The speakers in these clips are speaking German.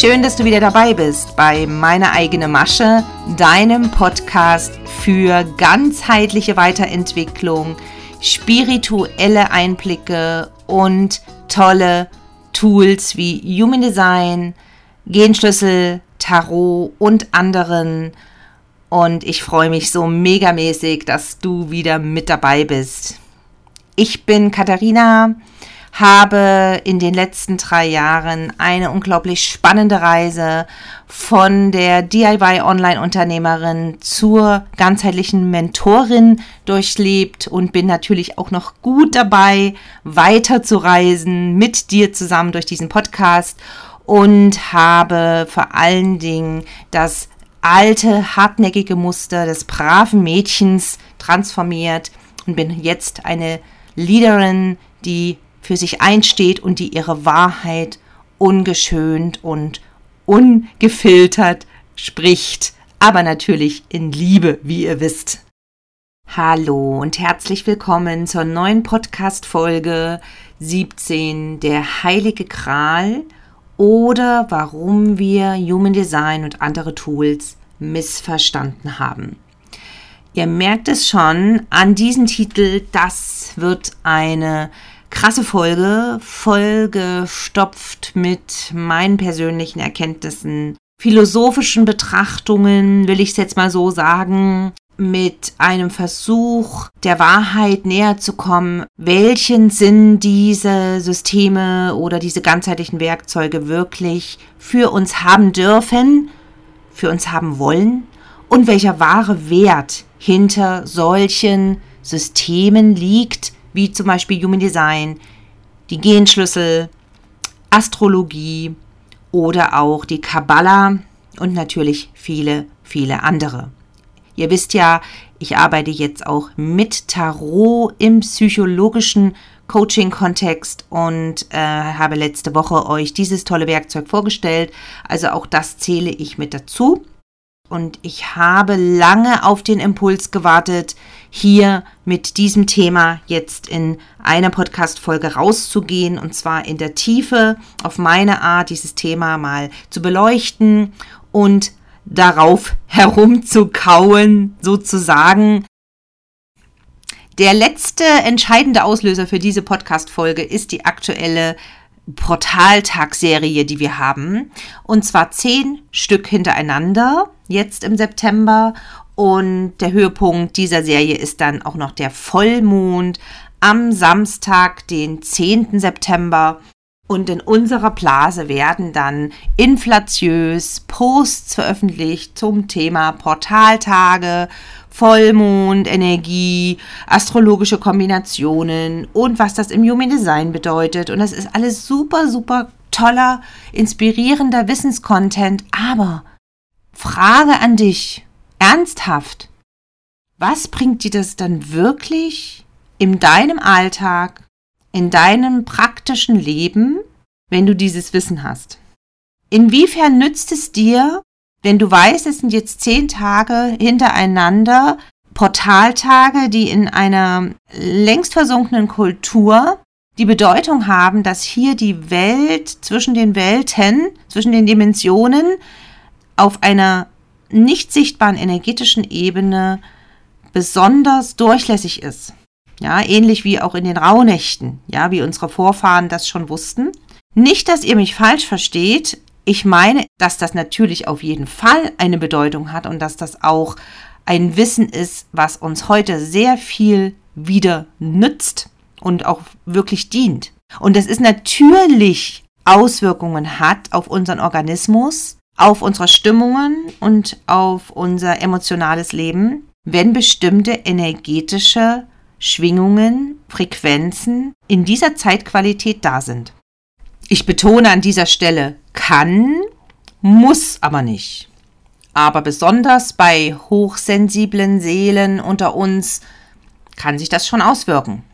Schön, dass du wieder dabei bist bei Meine eigene Masche, deinem Podcast für ganzheitliche Weiterentwicklung, spirituelle Einblicke und tolle Tools wie Human Design, Genschlüssel, Tarot und anderen. Und ich freue mich so megamäßig, dass du wieder mit dabei bist. Ich bin Katharina, habe in den letzten drei Jahren eine unglaublich spannende Reise von der DIY-Online-Unternehmerin zur ganzheitlichen Mentorin durchlebt und bin natürlich auch noch gut dabei, weiter zu reisen mit dir zusammen durch diesen Podcast und habe vor allen Dingen das alte, hartnäckige Muster des braven Mädchens transformiert und bin jetzt eine Leaderin, die für sich einsteht und die ihre Wahrheit ungeschönt und ungefiltert spricht, aber natürlich in Liebe, wie ihr wisst. Hallo und herzlich willkommen zur neuen Podcast-Folge 17, der Heilige Kral oder warum wir Human Design und andere Tools missverstanden haben. Ihr merkt es schon an diesem Titel, das wird eine krasse Folge, vollgestopft mit meinen persönlichen Erkenntnissen, philosophischen Betrachtungen, will ich es jetzt mal so sagen, mit einem Versuch, der Wahrheit näher zu kommen, welchen Sinn diese Systeme oder diese ganzheitlichen Werkzeuge wirklich für uns haben dürfen, für uns haben wollen? Und welcher wahre Wert hinter solchen Systemen liegt, wie zum Beispiel Human Design, die Genschlüssel, Astrologie oder auch die Kabbala und natürlich viele, viele andere. Ihr wisst ja, ich arbeite jetzt auch mit Tarot im psychologischen Coaching-Kontext und äh, habe letzte Woche euch dieses tolle Werkzeug vorgestellt. Also auch das zähle ich mit dazu. Und ich habe lange auf den Impuls gewartet, hier mit diesem Thema jetzt in einer Podcast-Folge rauszugehen und zwar in der Tiefe auf meine Art, dieses Thema mal zu beleuchten und darauf herumzukauen, sozusagen. Der letzte entscheidende Auslöser für diese Podcast-Folge ist die aktuelle Portaltag-Serie, die wir haben. Und zwar zehn Stück hintereinander, jetzt im September. Und der Höhepunkt dieser Serie ist dann auch noch der Vollmond am Samstag, den 10. September. Und in unserer Blase werden dann inflatiös Posts veröffentlicht zum Thema Portaltage, Vollmond, Energie, astrologische Kombinationen und was das im Human Design bedeutet. Und das ist alles super, super toller, inspirierender Wissenscontent. Aber Frage an dich, ernsthaft, was bringt dir das dann wirklich in deinem Alltag in deinem praktischen Leben, wenn du dieses Wissen hast? Inwiefern nützt es dir, wenn du weißt, es sind jetzt zehn Tage hintereinander Portaltage, die in einer längst versunkenen Kultur die Bedeutung haben, dass hier die Welt zwischen den Welten, zwischen den Dimensionen auf einer nicht sichtbaren energetischen Ebene besonders durchlässig ist. Ja, ähnlich wie auch in den Rauhnächten, ja, wie unsere Vorfahren das schon wussten. Nicht, dass ihr mich falsch versteht. Ich meine, dass das natürlich auf jeden Fall eine Bedeutung hat und dass das auch ein Wissen ist, was uns heute sehr viel wieder nützt und auch wirklich dient. Und das ist natürlich Auswirkungen hat auf unseren Organismus, auf unsere Stimmungen und auf unser emotionales Leben, wenn bestimmte energetische Schwingungen, Frequenzen in dieser Zeitqualität da sind. Ich betone an dieser Stelle, kann, muss aber nicht. Aber besonders bei hochsensiblen Seelen unter uns kann sich das schon auswirken.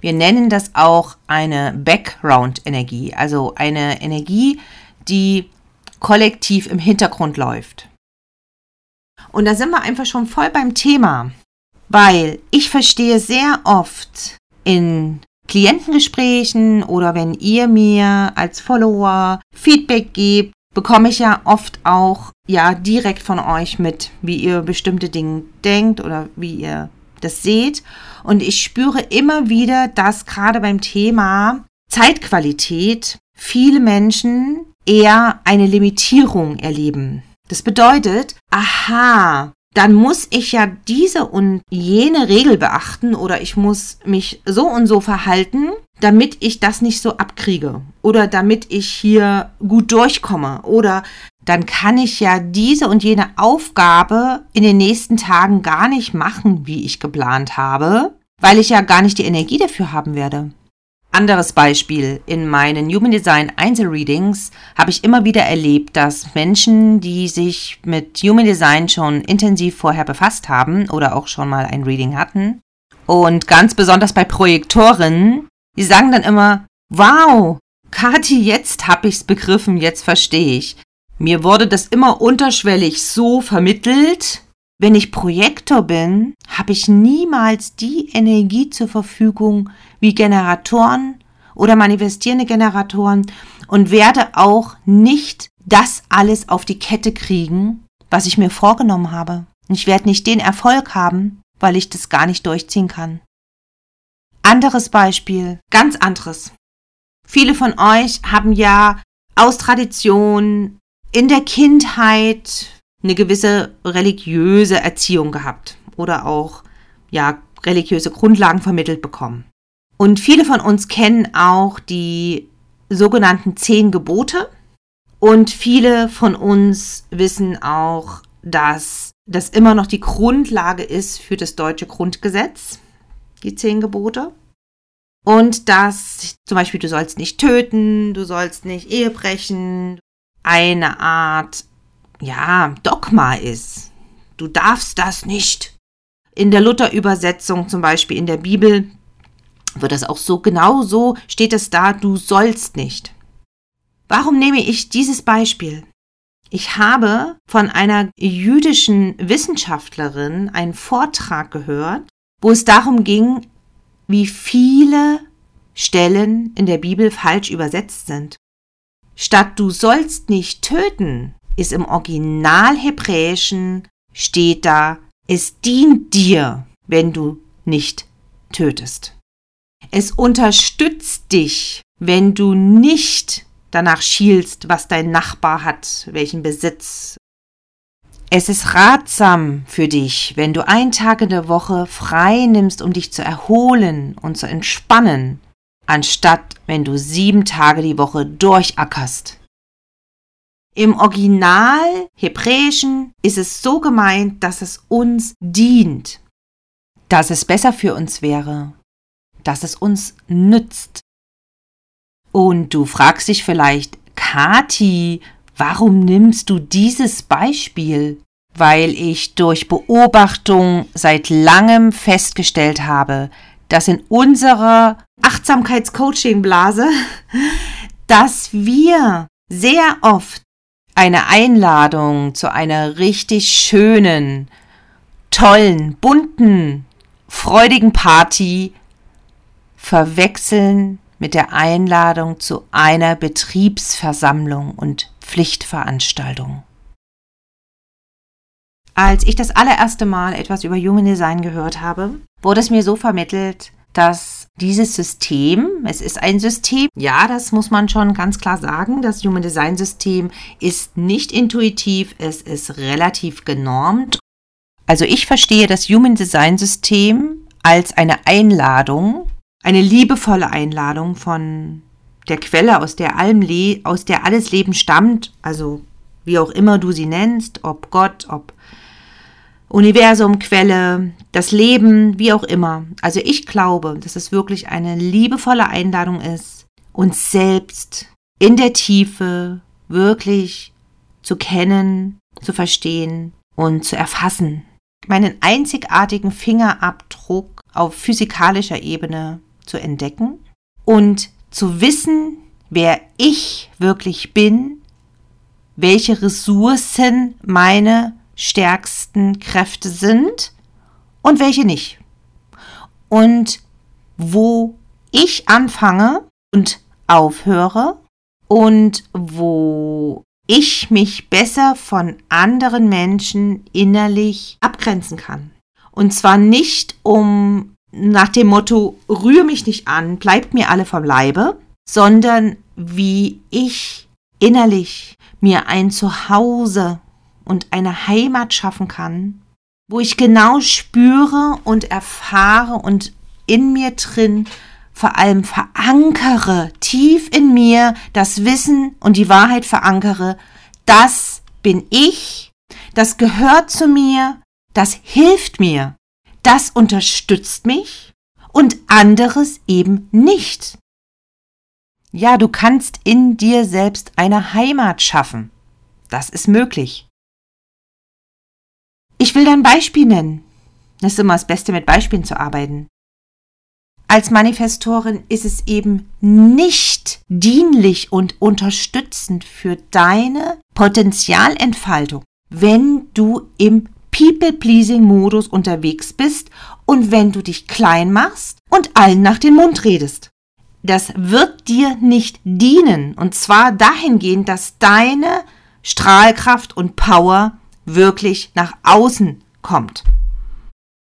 Wir nennen das auch eine Background-Energie, also eine Energie, die kollektiv im Hintergrund läuft. Und da sind wir einfach schon voll beim Thema. Weil ich verstehe sehr oft in Klientengesprächen oder wenn ihr mir als Follower Feedback gebt, bekomme ich ja oft auch ja direkt von euch mit, wie ihr bestimmte Dinge denkt oder wie ihr das seht. Und ich spüre immer wieder, dass gerade beim Thema Zeitqualität viele Menschen eher eine Limitierung erleben. Das bedeutet, aha, dann muss ich ja diese und jene Regel beachten oder ich muss mich so und so verhalten, damit ich das nicht so abkriege oder damit ich hier gut durchkomme oder dann kann ich ja diese und jene Aufgabe in den nächsten Tagen gar nicht machen, wie ich geplant habe, weil ich ja gar nicht die Energie dafür haben werde. Anderes Beispiel. In meinen Human Design Einzelreadings habe ich immer wieder erlebt, dass Menschen, die sich mit Human Design schon intensiv vorher befasst haben oder auch schon mal ein Reading hatten, und ganz besonders bei Projektorinnen, die sagen dann immer, wow, Kati, jetzt habe ich's begriffen, jetzt verstehe ich. Mir wurde das immer unterschwellig so vermittelt. Wenn ich Projektor bin, habe ich niemals die Energie zur Verfügung wie Generatoren oder manifestierende Generatoren und werde auch nicht das alles auf die Kette kriegen, was ich mir vorgenommen habe. Ich werde nicht den Erfolg haben, weil ich das gar nicht durchziehen kann. Anderes Beispiel, ganz anderes. Viele von euch haben ja aus Tradition in der Kindheit eine gewisse religiöse Erziehung gehabt oder auch ja religiöse Grundlagen vermittelt bekommen. Und viele von uns kennen auch die sogenannten zehn Gebote und viele von uns wissen auch, dass das immer noch die Grundlage ist für das deutsche Grundgesetz, die zehn Gebote. Und dass zum Beispiel du sollst nicht töten, du sollst nicht Ehe brechen, eine Art, ja, Dogma ist. Du darfst das nicht. In der Luther-Übersetzung, zum Beispiel in der Bibel, wird das auch so genau so, steht es da, du sollst nicht. Warum nehme ich dieses Beispiel? Ich habe von einer jüdischen Wissenschaftlerin einen Vortrag gehört, wo es darum ging, wie viele Stellen in der Bibel falsch übersetzt sind. Statt du sollst nicht töten, ist im Original Hebräischen steht da, es dient dir, wenn du nicht tötest. Es unterstützt dich, wenn du nicht danach schielst, was dein Nachbar hat, welchen Besitz. Es ist ratsam für dich, wenn du einen Tag in der Woche frei nimmst, um dich zu erholen und zu entspannen, anstatt wenn du sieben Tage die Woche durchackerst. Im Original Hebräischen ist es so gemeint, dass es uns dient, dass es besser für uns wäre, dass es uns nützt. Und du fragst dich vielleicht, Kati, warum nimmst du dieses Beispiel? Weil ich durch Beobachtung seit langem festgestellt habe, dass in unserer Achtsamkeitscoaching-Blase, dass wir sehr oft eine Einladung zu einer richtig schönen, tollen, bunten, freudigen Party verwechseln mit der Einladung zu einer Betriebsversammlung und Pflichtveranstaltung. Als ich das allererste Mal etwas über Human Design gehört habe, wurde es mir so vermittelt, dass dieses System, es ist ein System, ja, das muss man schon ganz klar sagen, das Human Design System ist nicht intuitiv, es ist relativ genormt. Also ich verstehe das Human Design System als eine Einladung, eine liebevolle Einladung von der Quelle, aus der, allem Le aus der alles Leben stammt, also wie auch immer du sie nennst, ob Gott, ob Universum, Quelle, das Leben, wie auch immer. Also ich glaube, dass es wirklich eine liebevolle Einladung ist, uns selbst in der Tiefe wirklich zu kennen, zu verstehen und zu erfassen. Meinen einzigartigen Fingerabdruck auf physikalischer Ebene zu entdecken und zu wissen, wer ich wirklich bin, welche Ressourcen meine stärksten Kräfte sind und welche nicht. Und wo ich anfange und aufhöre und wo ich mich besser von anderen Menschen innerlich abgrenzen kann. Und zwar nicht um nach dem Motto, rühr mich nicht an, bleibt mir alle vom Leibe, sondern wie ich innerlich mir ein Zuhause und eine Heimat schaffen kann, wo ich genau spüre und erfahre und in mir drin vor allem verankere, tief in mir das Wissen und die Wahrheit verankere, das bin ich, das gehört zu mir, das hilft mir, das unterstützt mich und anderes eben nicht. Ja, du kannst in dir selbst eine Heimat schaffen. Das ist möglich. Ich will ein Beispiel nennen. Das ist immer das Beste, mit Beispielen zu arbeiten. Als Manifestorin ist es eben nicht dienlich und unterstützend für deine Potenzialentfaltung, wenn du im People-Pleasing-Modus unterwegs bist und wenn du dich klein machst und allen nach den Mund redest. Das wird dir nicht dienen und zwar dahingehend, dass deine Strahlkraft und Power wirklich nach außen kommt.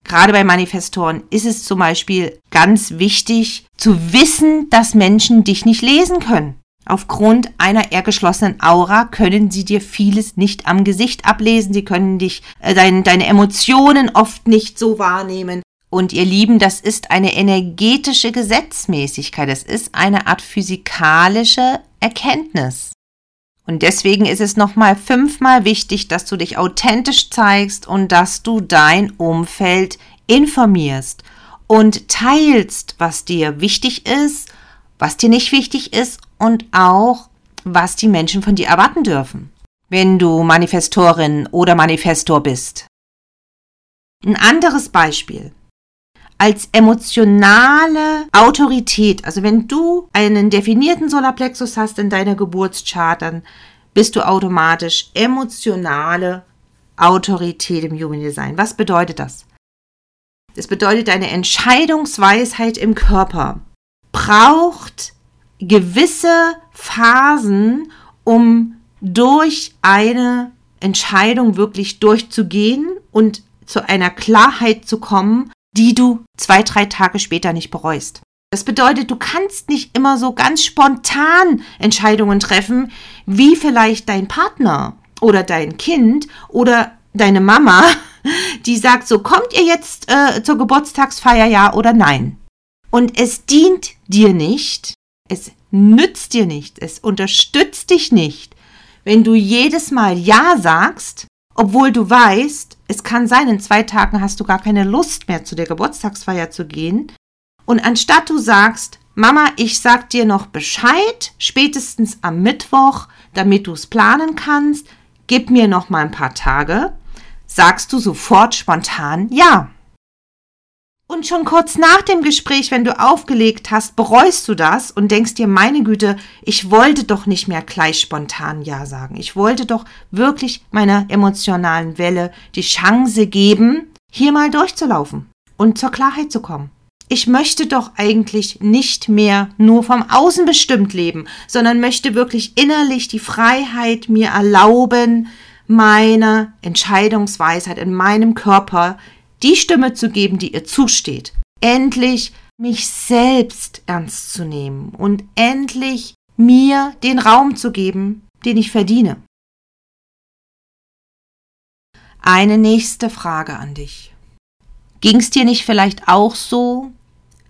Gerade bei Manifestoren ist es zum Beispiel ganz wichtig zu wissen, dass Menschen dich nicht lesen können. Aufgrund einer eher geschlossenen Aura können sie dir vieles nicht am Gesicht ablesen. Sie können dich, äh, dein, deine Emotionen oft nicht so wahrnehmen. Und ihr Lieben, das ist eine energetische Gesetzmäßigkeit. Das ist eine Art physikalische Erkenntnis. Und deswegen ist es nochmal fünfmal wichtig, dass du dich authentisch zeigst und dass du dein Umfeld informierst und teilst, was dir wichtig ist, was dir nicht wichtig ist und auch, was die Menschen von dir erwarten dürfen, wenn du Manifestorin oder Manifestor bist. Ein anderes Beispiel als emotionale Autorität. Also wenn du einen definierten Solarplexus hast in deiner Geburtschart, dann bist du automatisch emotionale Autorität im Human Design. Was bedeutet das? Das bedeutet, deine Entscheidungsweisheit im Körper braucht gewisse Phasen, um durch eine Entscheidung wirklich durchzugehen und zu einer Klarheit zu kommen, die du zwei, drei Tage später nicht bereust. Das bedeutet, du kannst nicht immer so ganz spontan Entscheidungen treffen, wie vielleicht dein Partner oder dein Kind oder deine Mama, die sagt, so kommt ihr jetzt äh, zur Geburtstagsfeier ja oder nein. Und es dient dir nicht, es nützt dir nicht, es unterstützt dich nicht, wenn du jedes Mal Ja sagst obwohl du weißt, es kann sein, in zwei Tagen hast du gar keine Lust mehr zu der Geburtstagsfeier zu gehen. Und anstatt du sagst, Mama, ich sag dir noch Bescheid, spätestens am Mittwoch, damit du es planen kannst, gib mir noch mal ein paar Tage, sagst du sofort spontan ja. Und schon kurz nach dem Gespräch, wenn du aufgelegt hast, bereust du das und denkst dir, meine Güte, ich wollte doch nicht mehr gleich spontan Ja sagen. Ich wollte doch wirklich meiner emotionalen Welle die Chance geben, hier mal durchzulaufen und zur Klarheit zu kommen. Ich möchte doch eigentlich nicht mehr nur vom Außen bestimmt leben, sondern möchte wirklich innerlich die Freiheit mir erlauben, meine Entscheidungsweisheit in meinem Körper die Stimme zu geben, die ihr zusteht. Endlich mich selbst ernst zu nehmen und endlich mir den Raum zu geben, den ich verdiene. Eine nächste Frage an dich. Ging es dir nicht vielleicht auch so,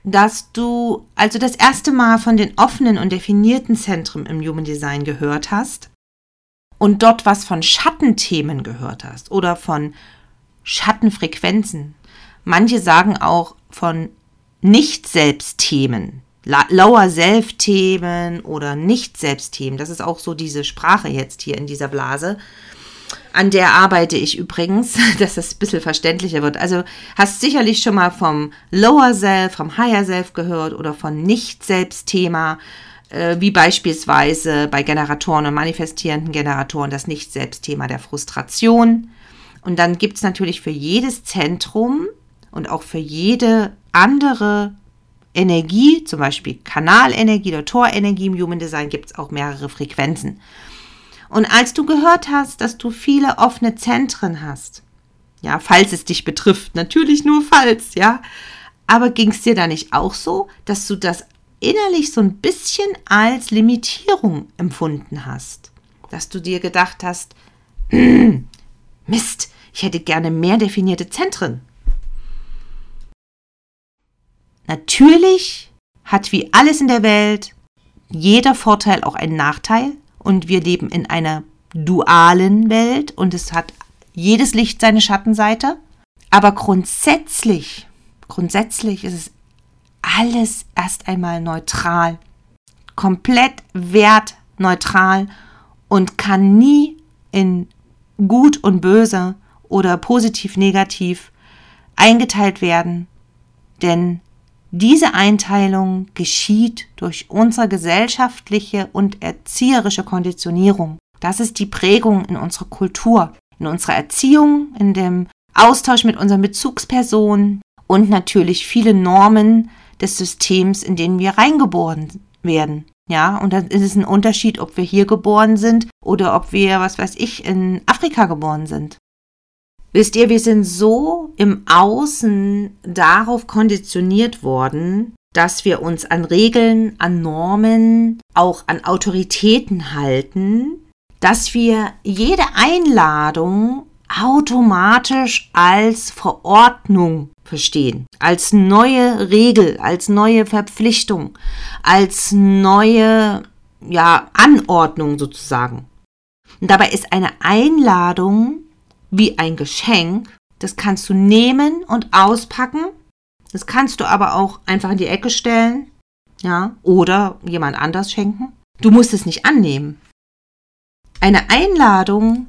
dass du also das erste Mal von den offenen und definierten Zentren im Human Design gehört hast und dort was von Schattenthemen gehört hast oder von Schattenfrequenzen. Manche sagen auch von Nicht-Selbst-Themen, Lower-Self-Themen oder Nicht-Selbst-Themen. Das ist auch so diese Sprache jetzt hier in dieser Blase. An der arbeite ich übrigens, dass es ein bisschen verständlicher wird. Also hast sicherlich schon mal vom Lower Self, vom Higher Self gehört oder von Nicht-Selbst-Thema, äh, wie beispielsweise bei Generatoren und manifestierenden Generatoren das Nicht-Selbst-Thema der Frustration. Und dann gibt es natürlich für jedes Zentrum und auch für jede andere Energie, zum Beispiel Kanalenergie oder Torenergie im Human Design, gibt es auch mehrere Frequenzen. Und als du gehört hast, dass du viele offene Zentren hast, ja, falls es dich betrifft, natürlich nur falls, ja, aber ging es dir da nicht auch so, dass du das innerlich so ein bisschen als Limitierung empfunden hast? Dass du dir gedacht hast, Mist, ich hätte gerne mehr definierte Zentren. Natürlich hat wie alles in der Welt jeder Vorteil auch einen Nachteil und wir leben in einer dualen Welt und es hat jedes Licht seine Schattenseite. Aber grundsätzlich, grundsätzlich ist es alles erst einmal neutral, komplett wertneutral und kann nie in gut und böse oder positiv negativ eingeteilt werden, denn diese Einteilung geschieht durch unsere gesellschaftliche und erzieherische Konditionierung. Das ist die Prägung in unserer Kultur, in unserer Erziehung, in dem Austausch mit unseren Bezugspersonen und natürlich viele Normen des Systems, in denen wir reingeboren werden. Ja, und dann ist es ein Unterschied, ob wir hier geboren sind oder ob wir, was weiß ich, in Afrika geboren sind. Wisst ihr, wir sind so im Außen darauf konditioniert worden, dass wir uns an Regeln, an Normen, auch an Autoritäten halten, dass wir jede Einladung automatisch als Verordnung verstehen, als neue Regel, als neue Verpflichtung, als neue ja, Anordnung sozusagen. Und dabei ist eine Einladung wie ein Geschenk. Das kannst du nehmen und auspacken. Das kannst du aber auch einfach in die Ecke stellen, ja, oder jemand anders schenken. Du musst es nicht annehmen. Eine Einladung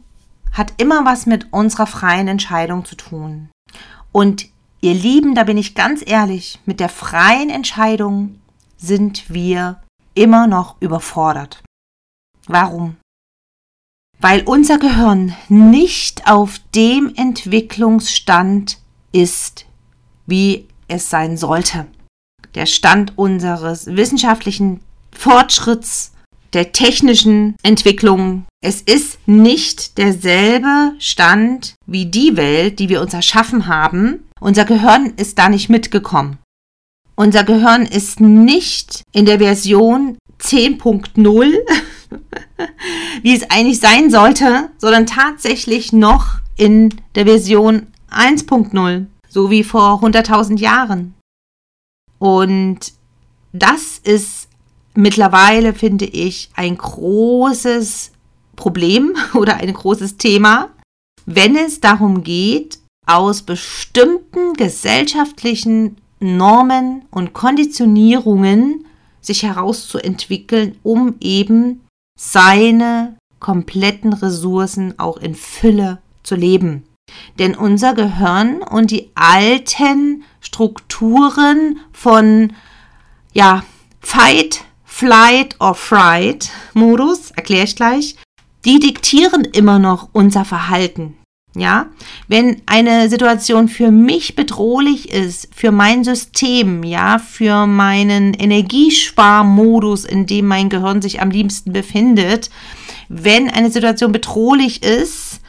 hat immer was mit unserer freien Entscheidung zu tun. Und ihr Lieben, da bin ich ganz ehrlich, mit der freien Entscheidung sind wir immer noch überfordert. Warum? weil unser Gehirn nicht auf dem Entwicklungsstand ist, wie es sein sollte. Der Stand unseres wissenschaftlichen Fortschritts, der technischen Entwicklung. Es ist nicht derselbe Stand wie die Welt, die wir uns erschaffen haben. Unser Gehirn ist da nicht mitgekommen. Unser Gehirn ist nicht in der Version 10.0 wie es eigentlich sein sollte, sondern tatsächlich noch in der Version 1.0, so wie vor 100.000 Jahren. Und das ist mittlerweile, finde ich, ein großes Problem oder ein großes Thema, wenn es darum geht, aus bestimmten gesellschaftlichen Normen und Konditionierungen sich herauszuentwickeln, um eben seine kompletten Ressourcen auch in Fülle zu leben. Denn unser Gehirn und die alten Strukturen von ja, Fight, Flight or Fright Modus, erkläre ich gleich, die diktieren immer noch unser Verhalten. Ja, wenn eine Situation für mich bedrohlich ist, für mein System, ja, für meinen Energiesparmodus, in dem mein Gehirn sich am liebsten befindet, wenn eine Situation bedrohlich ist,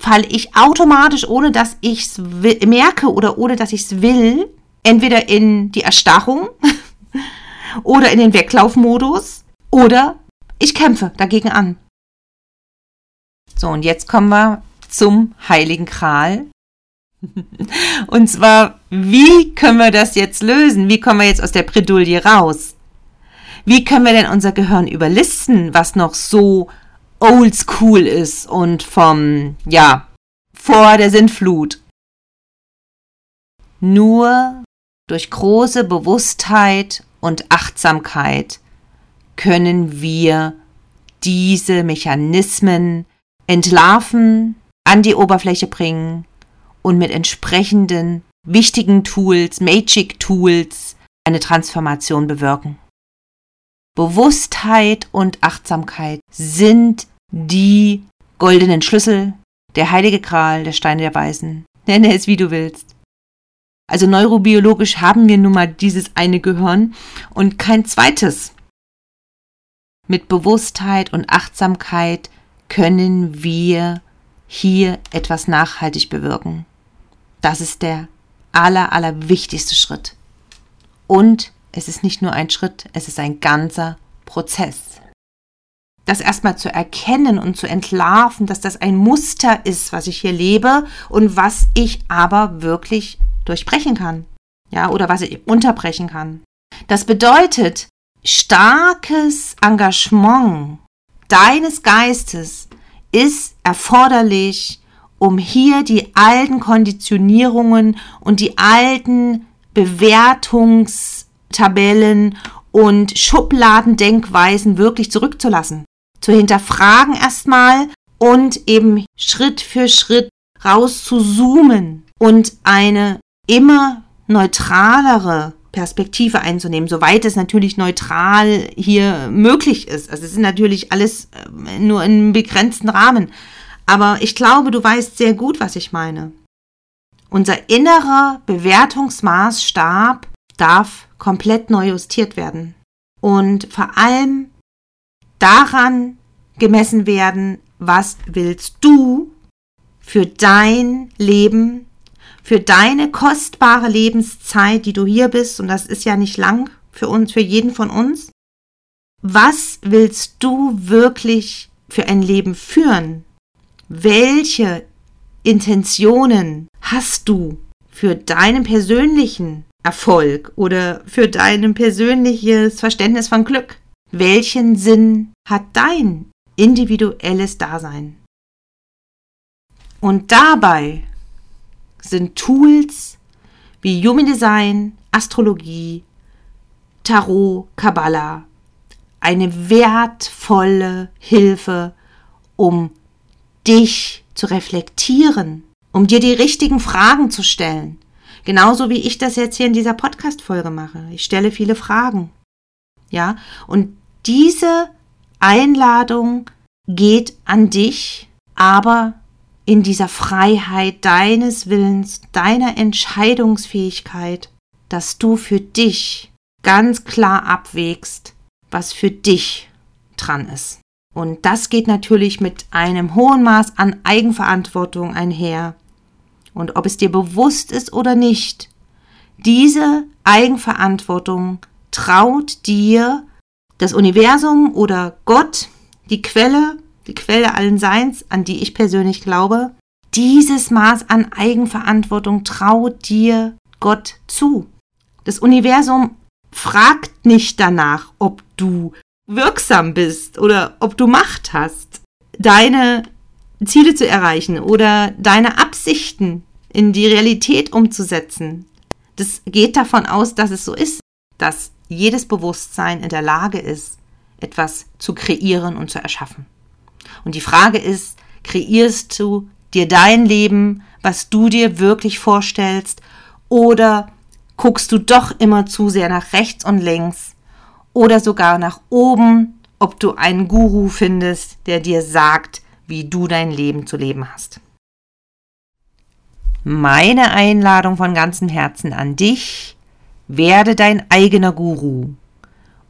falle ich automatisch, ohne dass ich es merke oder ohne dass ich es will, entweder in die Erstarrung oder in den Weglaufmodus oder ich kämpfe dagegen an. So, und jetzt kommen wir zum Heiligen Kral. Und zwar, wie können wir das jetzt lösen? Wie kommen wir jetzt aus der Bredouille raus? Wie können wir denn unser Gehirn überlisten, was noch so oldschool ist und vom, ja, vor der Sintflut? Nur durch große Bewusstheit und Achtsamkeit können wir diese Mechanismen entlarven, an die Oberfläche bringen und mit entsprechenden wichtigen Tools, Magic Tools, eine Transformation bewirken. Bewusstheit und Achtsamkeit sind die goldenen Schlüssel, der heilige Gral, der Steine der Weisen. Nenne es wie du willst. Also neurobiologisch haben wir nun mal dieses eine Gehirn und kein zweites. Mit Bewusstheit und Achtsamkeit können wir hier etwas nachhaltig bewirken. Das ist der aller, aller wichtigste Schritt. Und es ist nicht nur ein Schritt, es ist ein ganzer Prozess. Das erstmal zu erkennen und zu entlarven, dass das ein Muster ist, was ich hier lebe und was ich aber wirklich durchbrechen kann. Ja, oder was ich unterbrechen kann. Das bedeutet, starkes Engagement deines Geistes ist erforderlich, um hier die alten Konditionierungen und die alten Bewertungstabellen und Schubladendenkweisen wirklich zurückzulassen. Zu hinterfragen erstmal und eben Schritt für Schritt raus zu zoomen und eine immer neutralere Perspektive einzunehmen, soweit es natürlich neutral hier möglich ist. Also es ist natürlich alles äh, nur in einem begrenzten Rahmen. Aber ich glaube, du weißt sehr gut, was ich meine. Unser innerer Bewertungsmaßstab darf komplett neu justiert werden und vor allem daran gemessen werden, was willst du für dein Leben, für deine kostbare Lebenszeit, die du hier bist, und das ist ja nicht lang für uns, für jeden von uns. Was willst du wirklich für ein Leben führen? welche Intentionen hast du für deinen persönlichen Erfolg oder für dein persönliches Verständnis von Glück? Welchen Sinn hat dein individuelles Dasein? Und dabei sind Tools wie Human Design, Astrologie, Tarot, Kabbalah eine wertvolle Hilfe, um dich zu reflektieren, um dir die richtigen Fragen zu stellen. Genauso wie ich das jetzt hier in dieser Podcast-Folge mache. Ich stelle viele Fragen. Ja, und diese Einladung geht an dich, aber in dieser Freiheit deines Willens, deiner Entscheidungsfähigkeit, dass du für dich ganz klar abwägst, was für dich dran ist. Und das geht natürlich mit einem hohen Maß an Eigenverantwortung einher. Und ob es dir bewusst ist oder nicht, diese Eigenverantwortung traut dir das Universum oder Gott, die Quelle, die Quelle allen Seins, an die ich persönlich glaube, dieses Maß an Eigenverantwortung traut dir Gott zu. Das Universum fragt nicht danach, ob du wirksam bist oder ob du Macht hast, deine Ziele zu erreichen oder deine Absichten in die Realität umzusetzen. Das geht davon aus, dass es so ist, dass jedes Bewusstsein in der Lage ist, etwas zu kreieren und zu erschaffen. Und die Frage ist, kreierst du dir dein Leben, was du dir wirklich vorstellst, oder guckst du doch immer zu sehr nach rechts und links oder sogar nach oben, ob du einen Guru findest, der dir sagt, wie du dein Leben zu leben hast. Meine Einladung von ganzem Herzen an dich, werde dein eigener Guru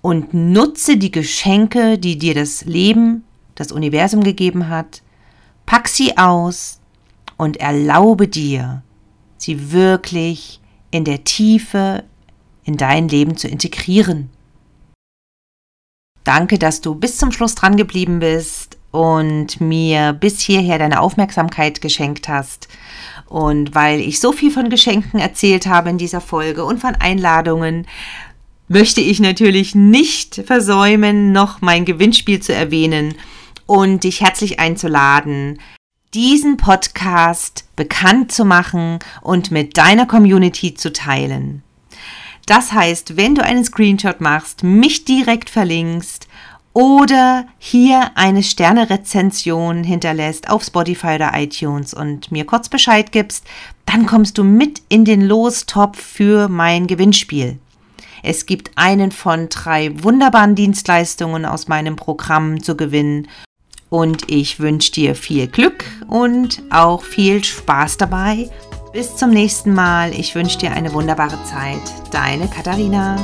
und nutze die Geschenke, die dir das Leben, das Universum gegeben hat, pack sie aus und erlaube dir, sie wirklich in der Tiefe in dein Leben zu integrieren. Danke, dass du bis zum Schluss dran geblieben bist und mir bis hierher deine Aufmerksamkeit geschenkt hast. Und weil ich so viel von Geschenken erzählt habe in dieser Folge und von Einladungen, möchte ich natürlich nicht versäumen, noch mein Gewinnspiel zu erwähnen und dich herzlich einzuladen, diesen Podcast bekannt zu machen und mit deiner Community zu teilen. Das heißt, wenn du einen Screenshot machst, mich direkt verlinkst oder hier eine Sterne-Rezension hinterlässt auf Spotify oder iTunes und mir kurz Bescheid gibst, dann kommst du mit in den Lostopf für mein Gewinnspiel. Es gibt einen von drei wunderbaren Dienstleistungen aus meinem Programm zu gewinnen und ich wünsche dir viel Glück und auch viel Spaß dabei bis zum nächsten Mal. Ich wünsche dir eine wunderbare Zeit. Deine Katharina.